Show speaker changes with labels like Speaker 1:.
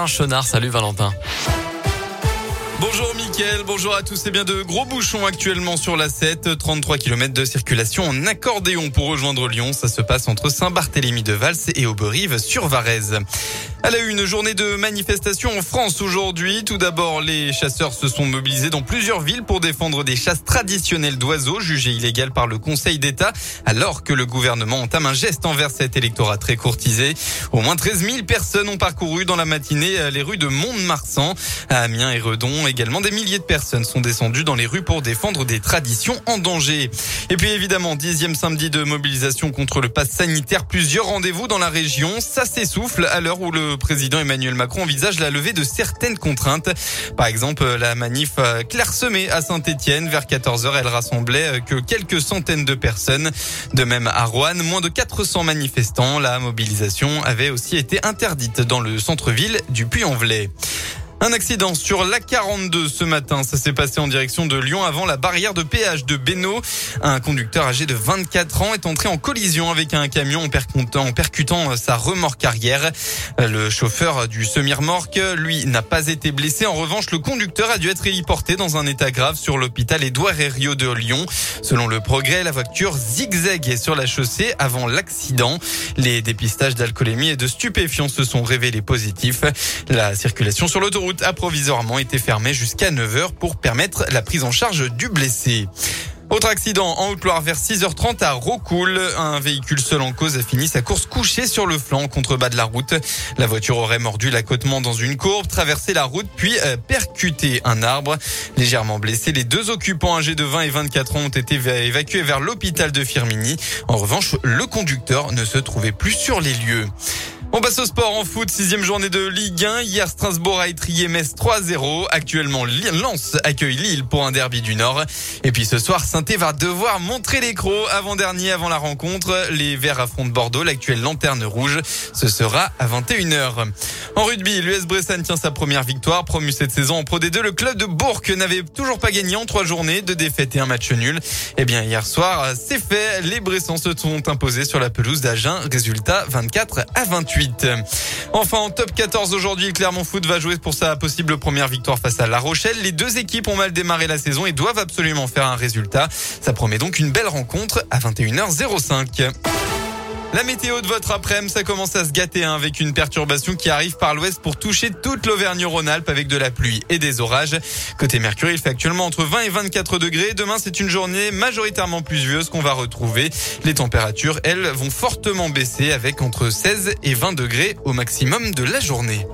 Speaker 1: Un chenard, salut Valentin.
Speaker 2: Bonjour Mickaël, bonjour à tous. Et bien de gros bouchons actuellement sur la 7, 33 km de circulation en accordéon pour rejoindre Lyon. Ça se passe entre Saint-Barthélemy de Vals et Auberive sur Varèse. Elle a eu une journée de manifestation en France aujourd'hui. Tout d'abord, les chasseurs se sont mobilisés dans plusieurs villes pour défendre des chasses traditionnelles d'oiseaux jugées illégales par le Conseil d'État, alors que le gouvernement entame un geste envers cet électorat très courtisé. Au moins 13 000 personnes ont parcouru dans la matinée les rues de Mont-de-Marsan. À Amiens et Redon, également des milliers de personnes sont descendues dans les rues pour défendre des traditions en danger. Et puis évidemment, dixième samedi de mobilisation contre le pass sanitaire, plusieurs rendez-vous dans la région. Ça s'essouffle à l'heure où le président Emmanuel Macron envisage la levée de certaines contraintes. Par exemple, la manif clairsemée à Saint-Etienne. Vers 14h, elle rassemblait que quelques centaines de personnes. De même à Rouen, moins de 400 manifestants. La mobilisation avait aussi été interdite dans le centre-ville du Puy-en-Velay. Un accident sur l'A42 ce matin. Ça s'est passé en direction de Lyon avant la barrière de péage de Bénaud. Un conducteur âgé de 24 ans est entré en collision avec un camion en percutant, sa remorque arrière. Le chauffeur du semi-remorque, lui, n'a pas été blessé. En revanche, le conducteur a dû être héliporté dans un état grave sur l'hôpital Édouard Herriot de Lyon. Selon le progrès, la voiture zigzaguait sur la chaussée avant l'accident. Les dépistages d'alcoolémie et de stupéfiants se sont révélés positifs. La circulation sur l'autoroute a provisoirement été fermée jusqu'à 9h pour permettre la prise en charge du blessé. Autre accident en Haute-Loire vers 6h30 à Rocoul. Un véhicule seul en cause a fini sa course couché sur le flanc en contrebas de la route. La voiture aurait mordu l'accotement dans une courbe, traversé la route puis euh, percuté un arbre. Légèrement blessés, les deux occupants âgés de 20 et 24 ans ont été évacués vers l'hôpital de Firmini. En revanche, le conducteur ne se trouvait plus sur les lieux. On passe au sport en foot, sixième journée de Ligue 1. Hier, Strasbourg a étrié Metz 3-0. Actuellement, Lens accueille Lille pour un derby du Nord. Et puis ce soir, saint va devoir montrer les crocs avant-dernier avant la rencontre. Les Verts affrontent Bordeaux, l'actuelle lanterne rouge. Ce sera à 21h. En rugby, l'US Bressan tient sa première victoire. Promu cette saison en Pro D2, le club de Bourg n'avait toujours pas gagné en trois journées, de défaites et un match nul. Eh bien, hier soir, c'est fait. Les Bressans se sont imposés sur la pelouse d'Agen. Résultat 24 à 28. Enfin, en top 14 aujourd'hui, Clermont Foot va jouer pour sa possible première victoire face à La Rochelle. Les deux équipes ont mal démarré la saison et doivent absolument faire un résultat. Ça promet donc une belle rencontre à 21h05. La météo de votre après-midi, ça commence à se gâter hein, avec une perturbation qui arrive par l'ouest pour toucher toute l'Auvergne-Rhône-Alpes avec de la pluie et des orages. Côté Mercure, il fait actuellement entre 20 et 24 degrés. Demain, c'est une journée majoritairement pluvieuse qu'on va retrouver. Les températures, elles, vont fortement baisser avec entre 16 et 20 degrés au maximum de la journée.